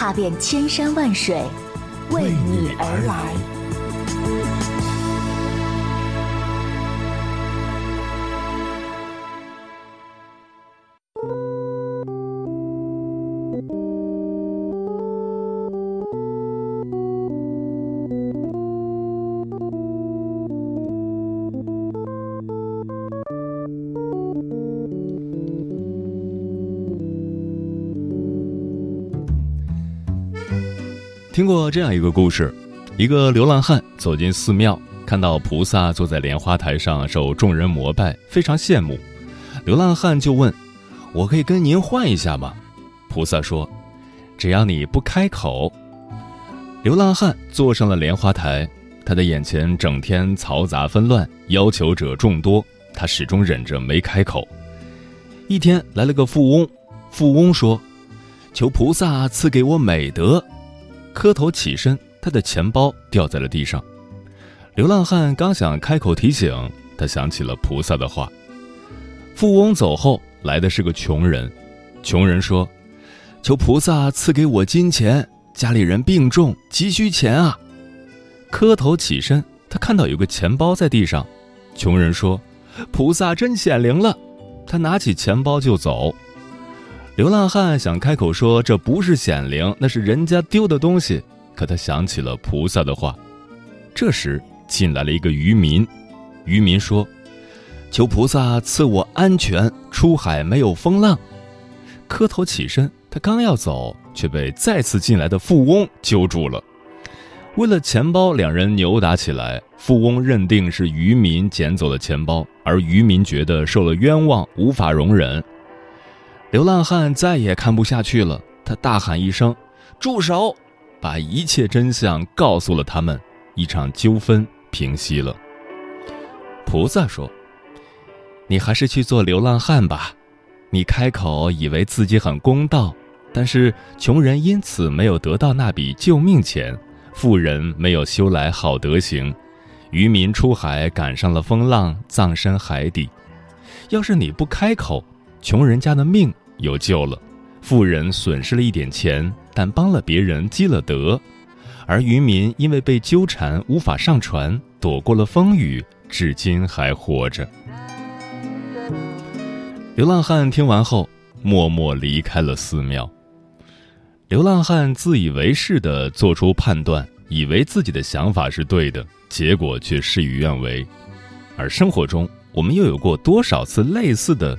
踏遍千山万水，为你而来。听过这样一个故事：一个流浪汉走进寺庙，看到菩萨坐在莲花台上受众人膜拜，非常羡慕。流浪汉就问：“我可以跟您换一下吗？”菩萨说：“只要你不开口。”流浪汉坐上了莲花台，他的眼前整天嘈杂纷乱，要求者众多，他始终忍着没开口。一天来了个富翁，富翁说：“求菩萨赐给我美德。”磕头起身，他的钱包掉在了地上。流浪汉刚想开口提醒，他想起了菩萨的话。富翁走后，来的是个穷人。穷人说：“求菩萨赐给我金钱，家里人病重，急需钱啊！”磕头起身，他看到有个钱包在地上。穷人说：“菩萨真显灵了。”他拿起钱包就走。流浪汉想开口说这不是显灵，那是人家丢的东西。可他想起了菩萨的话。这时进来了一个渔民，渔民说：“求菩萨赐我安全，出海没有风浪。”磕头起身，他刚要走，却被再次进来的富翁揪住了。为了钱包，两人扭打起来。富翁认定是渔民捡走了钱包，而渔民觉得受了冤枉，无法容忍。流浪汉再也看不下去了，他大喊一声：“住手！”把一切真相告诉了他们，一场纠纷平息了。菩萨说：“你还是去做流浪汉吧。你开口以为自己很公道，但是穷人因此没有得到那笔救命钱，富人没有修来好德行，渔民出海赶上了风浪，葬身海底。要是你不开口，穷人家的命。”有救了，富人损失了一点钱，但帮了别人积了德，而渔民因为被纠缠无法上船，躲过了风雨，至今还活着。流浪汉听完后，默默离开了寺庙。流浪汉自以为是的做出判断，以为自己的想法是对的，结果却事与愿违。而生活中，我们又有过多少次类似的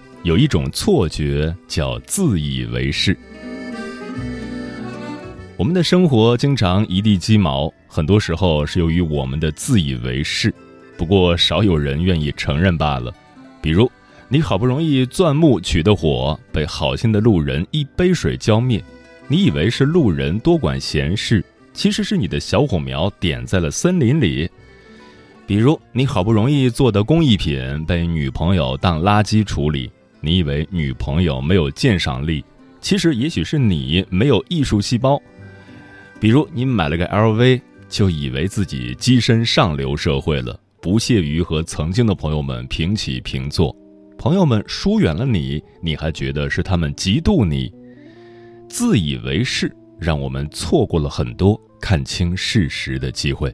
有一种错觉叫自以为是。我们的生活经常一地鸡毛，很多时候是由于我们的自以为是。不过少有人愿意承认罢了。比如，你好不容易钻木取的火，被好心的路人一杯水浇灭，你以为是路人多管闲事，其实是你的小火苗点在了森林里。比如，你好不容易做的工艺品被女朋友当垃圾处理，你以为女朋友没有鉴赏力，其实也许是你没有艺术细胞。比如，你买了个 LV，就以为自己跻身上流社会了。不屑于和曾经的朋友们平起平坐，朋友们疏远了你，你还觉得是他们嫉妒你，自以为是，让我们错过了很多看清事实的机会。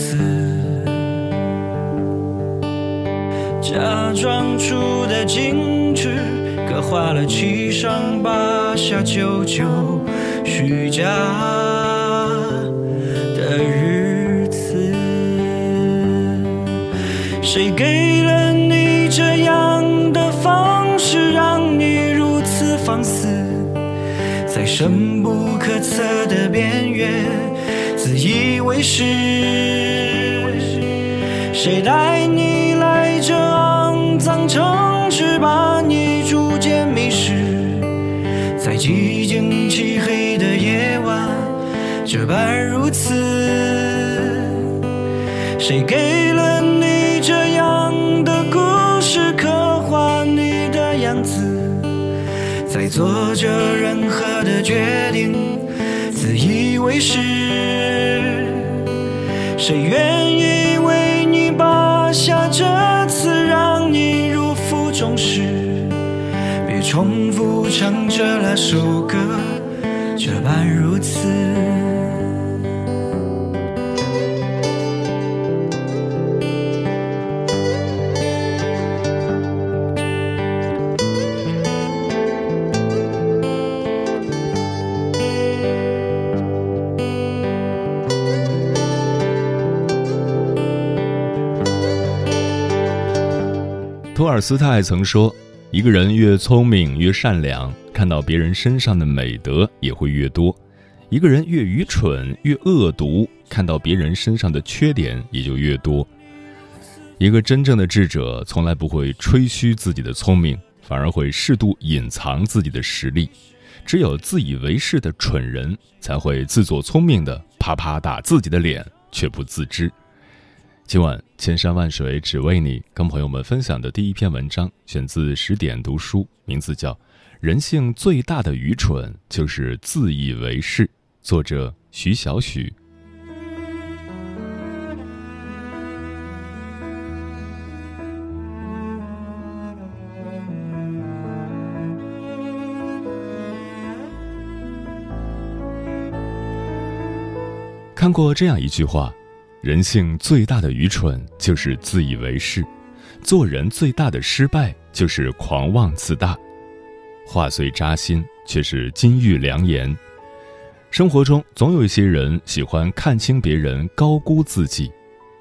讽刺。假装出的精致，刻画了七上八下、九九虚假的日子。谁给了你这样的方式，让你如此放肆，在深不可测的边缘自以为是？谁带你来这肮脏城市，把你逐渐迷失在寂静漆黑的夜晚，这般如此。谁给了你这样的故事，刻画你的样子，在做着任何的决定，自以为是。谁愿意下这次，让你如负重时？别重复唱着那首歌，这般如此。尔斯泰曾说：“一个人越聪明越善良，看到别人身上的美德也会越多；一个人越愚蠢越恶毒，看到别人身上的缺点也就越多。一个真正的智者从来不会吹嘘自己的聪明，反而会适度隐藏自己的实力。只有自以为是的蠢人才会自作聪明的啪啪打自己的脸，却不自知。”今晚千山万水只为你，跟朋友们分享的第一篇文章选自十点读书，名字叫《人性最大的愚蠢就是自以为是》，作者徐小许。看过这样一句话。人性最大的愚蠢就是自以为是，做人最大的失败就是狂妄自大。话虽扎心，却是金玉良言。生活中总有一些人喜欢看清别人，高估自己，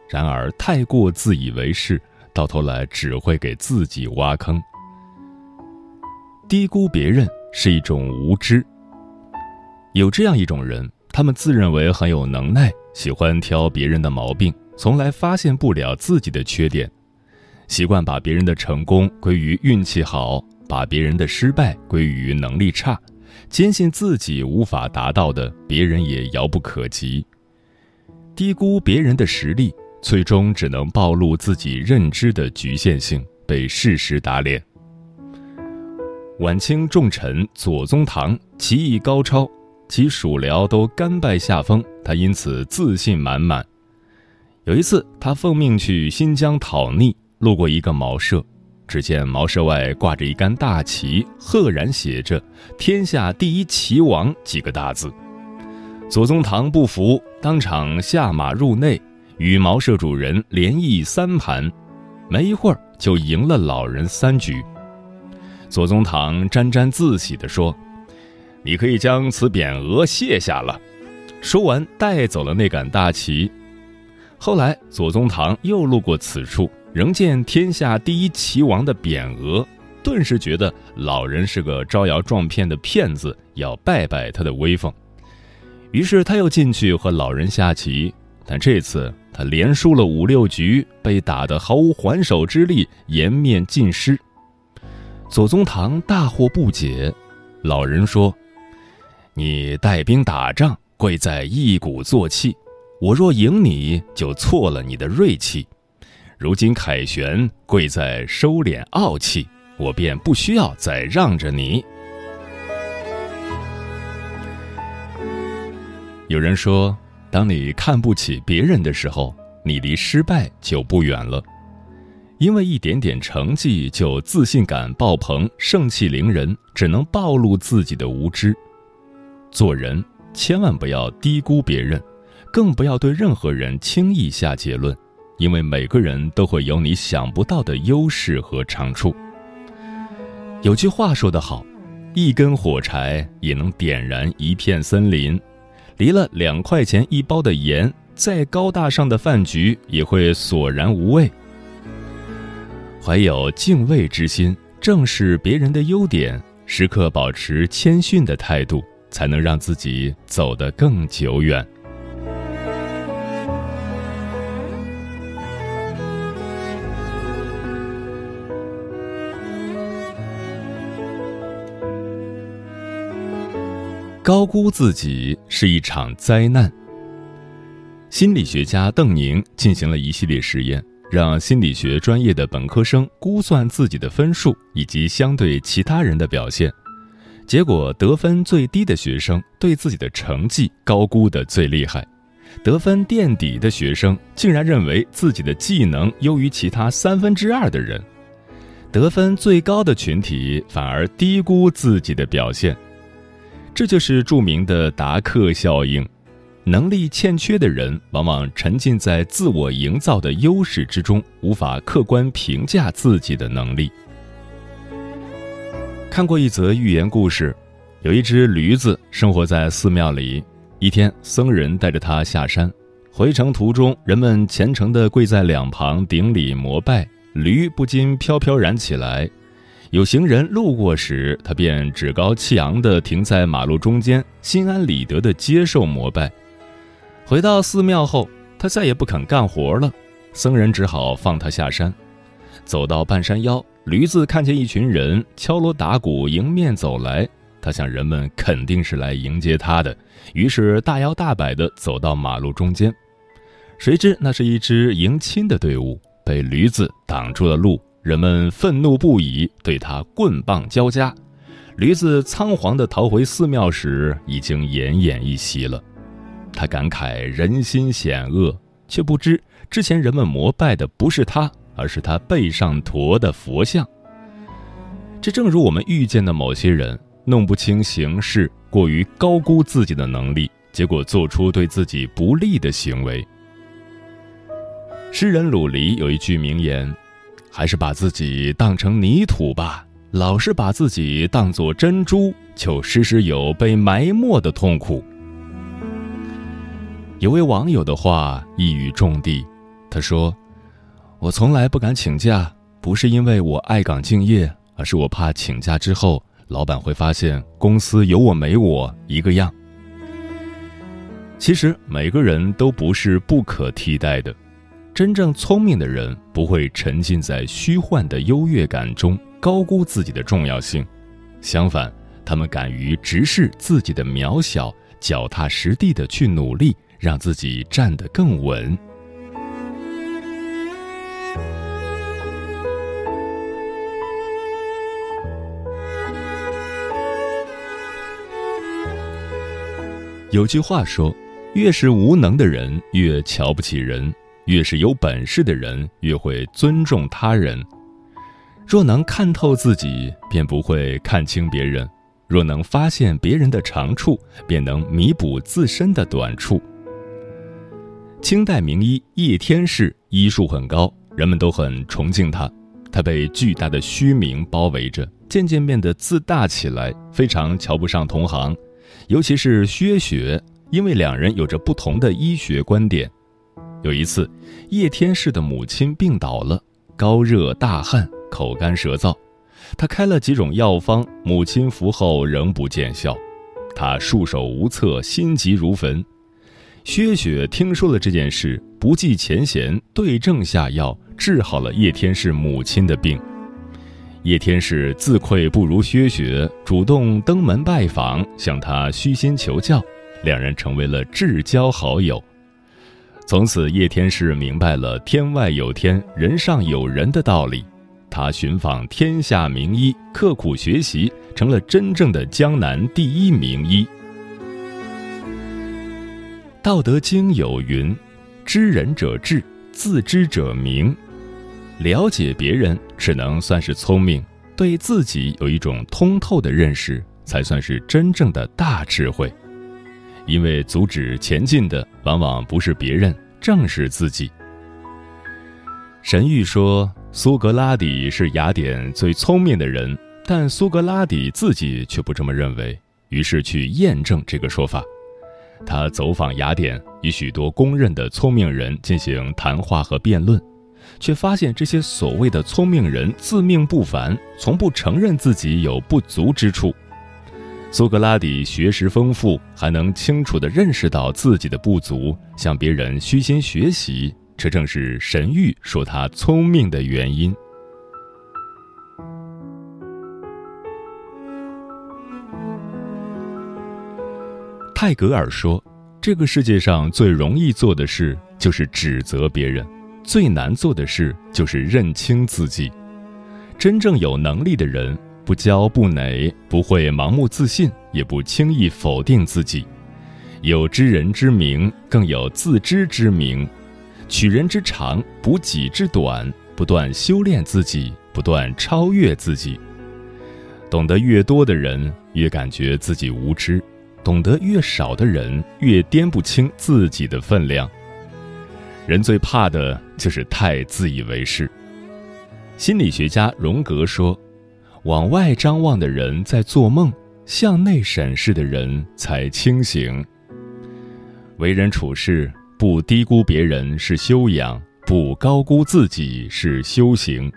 然而太过自以为是，到头来只会给自己挖坑。低估别人是一种无知。有这样一种人，他们自认为很有能耐。喜欢挑别人的毛病，从来发现不了自己的缺点，习惯把别人的成功归于运气好，把别人的失败归于能力差，坚信自己无法达到的，别人也遥不可及。低估别人的实力，最终只能暴露自己认知的局限性，被事实打脸。晚清重臣左宗棠棋艺高超。其属僚都甘拜下风，他因此自信满满。有一次，他奉命去新疆讨逆，路过一个茅舍，只见茅舍外挂着一杆大旗，赫然写着“天下第一棋王”几个大字。左宗棠不服，当场下马入内，与茅舍主人连弈三盘，没一会儿就赢了老人三局。左宗棠沾沾自喜地说。你可以将此匾额卸下了。说完，带走了那杆大旗。后来，左宗棠又路过此处，仍见天下第一棋王的匾额，顿时觉得老人是个招摇撞骗的骗子，要拜拜他的威风。于是，他又进去和老人下棋，但这次他连输了五六局，被打得毫无还手之力，颜面尽失。左宗棠大惑不解，老人说。你带兵打仗，贵在一鼓作气；我若赢你，就错了你的锐气。如今凯旋，贵在收敛傲气，我便不需要再让着你。有人说，当你看不起别人的时候，你离失败就不远了。因为一点点成绩就自信感爆棚、盛气凌人，只能暴露自己的无知。做人千万不要低估别人，更不要对任何人轻易下结论，因为每个人都会有你想不到的优势和长处。有句话说得好。一根火柴也能点燃一片森林，离了两块钱一包的盐，再高大上的饭局也会索然无味。怀有敬畏之心，正视别人的优点，时刻保持谦逊的态度，才能让自己走得更久远。高估自己是一场灾难。心理学家邓宁进行了一系列实验，让心理学专业的本科生估算自己的分数以及相对其他人的表现。结果，得分最低的学生对自己的成绩高估的最厉害；得分垫底的学生竟然认为自己的技能优于其他三分之二的人；得分最高的群体反而低估自己的表现。这就是著名的达克效应。能力欠缺的人往往沉浸在自我营造的优势之中，无法客观评价自己的能力。看过一则寓言故事，有一只驴子生活在寺庙里。一天，僧人带着它下山，回程途中，人们虔诚地跪在两旁顶礼膜拜，驴不禁飘飘然起来。有行人路过时，他便趾高气扬地停在马路中间，心安理得地接受膜拜。回到寺庙后，他再也不肯干活了，僧人只好放他下山。走到半山腰，驴子看见一群人敲锣打鼓迎面走来，他想人们肯定是来迎接他的，于是大摇大摆地走到马路中间。谁知那是一支迎亲的队伍，被驴子挡住了路。人们愤怒不已，对他棍棒交加。驴子仓皇地逃回寺庙时，已经奄奄一息了。他感慨人心险恶，却不知之前人们膜拜的不是他，而是他背上驮的佛像。这正如我们遇见的某些人，弄不清形势，过于高估自己的能力，结果做出对自己不利的行为。诗人鲁黎有一句名言。还是把自己当成泥土吧，老是把自己当作珍珠，就时时有被埋没的痛苦。有位网友的话一语中的，他说：“我从来不敢请假，不是因为我爱岗敬业，而是我怕请假之后，老板会发现公司有我没我一个样。”其实每个人都不是不可替代的。真正聪明的人不会沉浸在虚幻的优越感中，高估自己的重要性。相反，他们敢于直视自己的渺小，脚踏实地的去努力，让自己站得更稳。有句话说：“越是无能的人，越瞧不起人。”越是有本事的人，越会尊重他人。若能看透自己，便不会看清别人；若能发现别人的长处，便能弥补自身的短处。清代名医叶天士医术很高，人们都很崇敬他。他被巨大的虚名包围着，渐渐变得自大起来，非常瞧不上同行，尤其是薛雪，因为两人有着不同的医学观点。有一次，叶天士的母亲病倒了，高热大汗，口干舌燥。他开了几种药方，母亲服后仍不见效，他束手无策，心急如焚。薛雪听说了这件事，不计前嫌，对症下药，治好了叶天士母亲的病。叶天士自愧不如薛雪，主动登门拜访，向他虚心求教，两人成为了至交好友。从此，叶天士明白了“天外有天，人上有人”的道理。他寻访天下名医，刻苦学习，成了真正的江南第一名医。道德经》有云：“知人者智，自知者明。”了解别人只能算是聪明，对自己有一种通透的认识，才算是真正的大智慧。因为阻止前进的往往不是别人，正是自己。神谕说，苏格拉底是雅典最聪明的人，但苏格拉底自己却不这么认为，于是去验证这个说法。他走访雅典，与许多公认的聪明人进行谈话和辩论，却发现这些所谓的聪明人自命不凡，从不承认自己有不足之处。苏格拉底学识丰富，还能清楚地认识到自己的不足，向别人虚心学习，这正是神谕说他聪明的原因。泰戈尔说：“这个世界上最容易做的事就是指责别人，最难做的事就是认清自己。真正有能力的人。”不骄不馁，不会盲目自信，也不轻易否定自己。有知人之明，更有自知之明。取人之长，补己之短，不断修炼自己，不断超越自己。懂得越多的人，越感觉自己无知；懂得越少的人，越掂不清自己的分量。人最怕的就是太自以为是。心理学家荣格说。往外张望的人在做梦，向内审视的人才清醒。为人处事，不低估别人是修养，不高估自己是修行。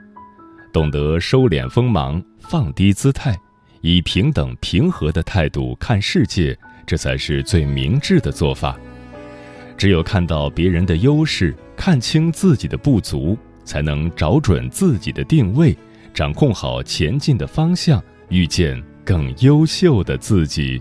懂得收敛锋芒，放低姿态，以平等平和的态度看世界，这才是最明智的做法。只有看到别人的优势，看清自己的不足，才能找准自己的定位。掌控好前进的方向，遇见更优秀的自己。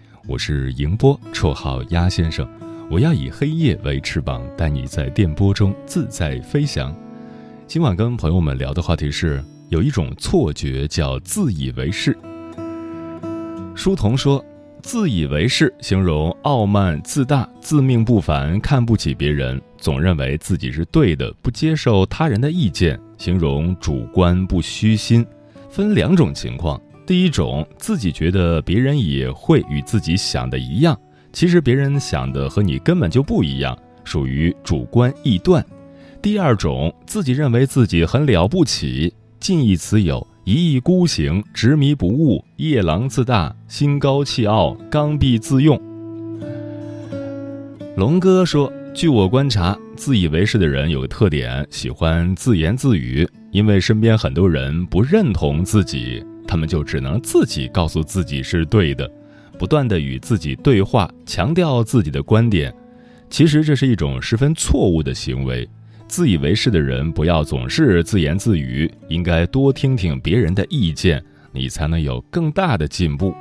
我是迎波，绰号鸭先生。我要以黑夜为翅膀，带你在电波中自在飞翔。今晚跟朋友们聊的话题是：有一种错觉叫自以为是。书童说，自以为是形容傲慢自大、自命不凡，看不起别人，总认为自己是对的，不接受他人的意见，形容主观不虚心。分两种情况，第一种，自己觉得别人也会与自己想的一样。其实别人想的和你根本就不一样，属于主观臆断。第二种，自己认为自己很了不起，近义词有一意孤行、执迷不悟、夜郎自大、心高气傲、刚愎自用。龙哥说：“据我观察，自以为是的人有个特点，喜欢自言自语，因为身边很多人不认同自己，他们就只能自己告诉自己是对的。”不断的与自己对话，强调自己的观点，其实这是一种十分错误的行为。自以为是的人不要总是自言自语，应该多听听别人的意见，你才能有更大的进步。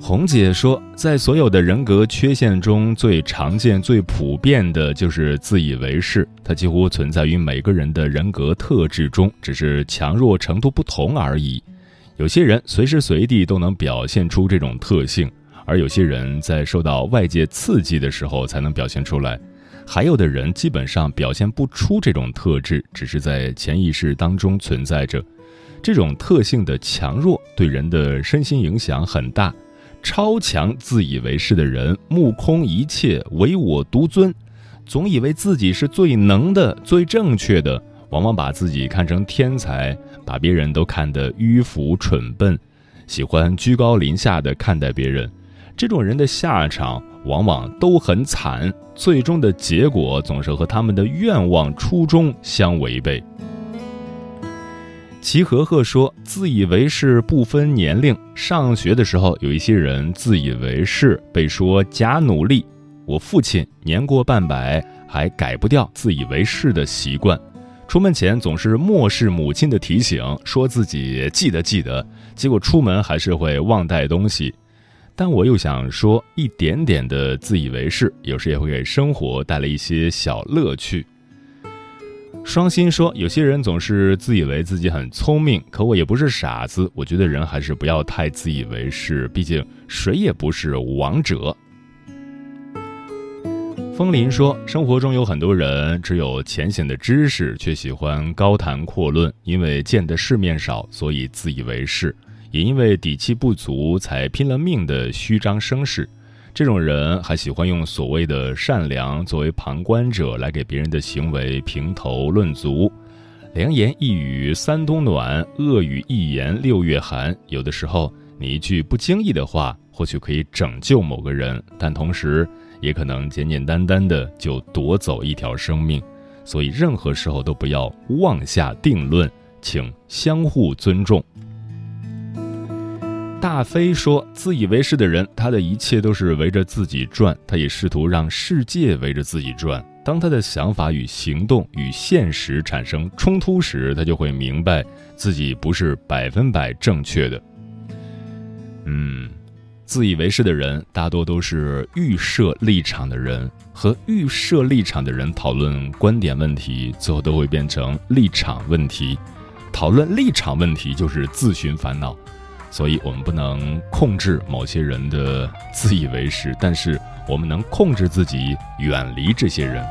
红姐说，在所有的人格缺陷中最常见、最普遍的就是自以为是，它几乎存在于每个人的人格特质中，只是强弱程度不同而已。有些人随时随地都能表现出这种特性，而有些人在受到外界刺激的时候才能表现出来，还有的人基本上表现不出这种特质，只是在潜意识当中存在着。这种特性的强弱对人的身心影响很大。超强自以为是的人，目空一切，唯我独尊，总以为自己是最能的、最正确的，往往把自己看成天才，把别人都看得迂腐蠢笨，喜欢居高临下的看待别人。这种人的下场往往都很惨，最终的结果总是和他们的愿望初衷相违背。齐和和说：“自以为是不分年龄。上学的时候，有一些人自以为是，被说假努力。我父亲年过半百，还改不掉自以为是的习惯。出门前总是漠视母亲的提醒，说自己记得记得，结果出门还是会忘带东西。但我又想说，一点点的自以为是，有时也会给生活带来一些小乐趣。”双心说：“有些人总是自以为自己很聪明，可我也不是傻子。我觉得人还是不要太自以为是，毕竟谁也不是王者。”风林说：“生活中有很多人只有浅显的知识，却喜欢高谈阔论，因为见的世面少，所以自以为是；也因为底气不足，才拼了命的虚张声势。”这种人还喜欢用所谓的善良作为旁观者来给别人的行为评头论足，良言一语三冬暖，恶语一言六月寒。有的时候，你一句不经意的话，或许可以拯救某个人，但同时也可能简简单单的就夺走一条生命。所以，任何时候都不要妄下定论，请相互尊重。大飞说：“自以为是的人，他的一切都是围着自己转，他也试图让世界围着自己转。当他的想法与行动与现实产生冲突时，他就会明白自己不是百分百正确的。嗯，自以为是的人大多都是预设立场的人，和预设立场的人讨论观点问题，最后都会变成立场问题。讨论立场问题就是自寻烦恼。”所以，我们不能控制某些人的自以为是，但是我们能控制自己远离这些人。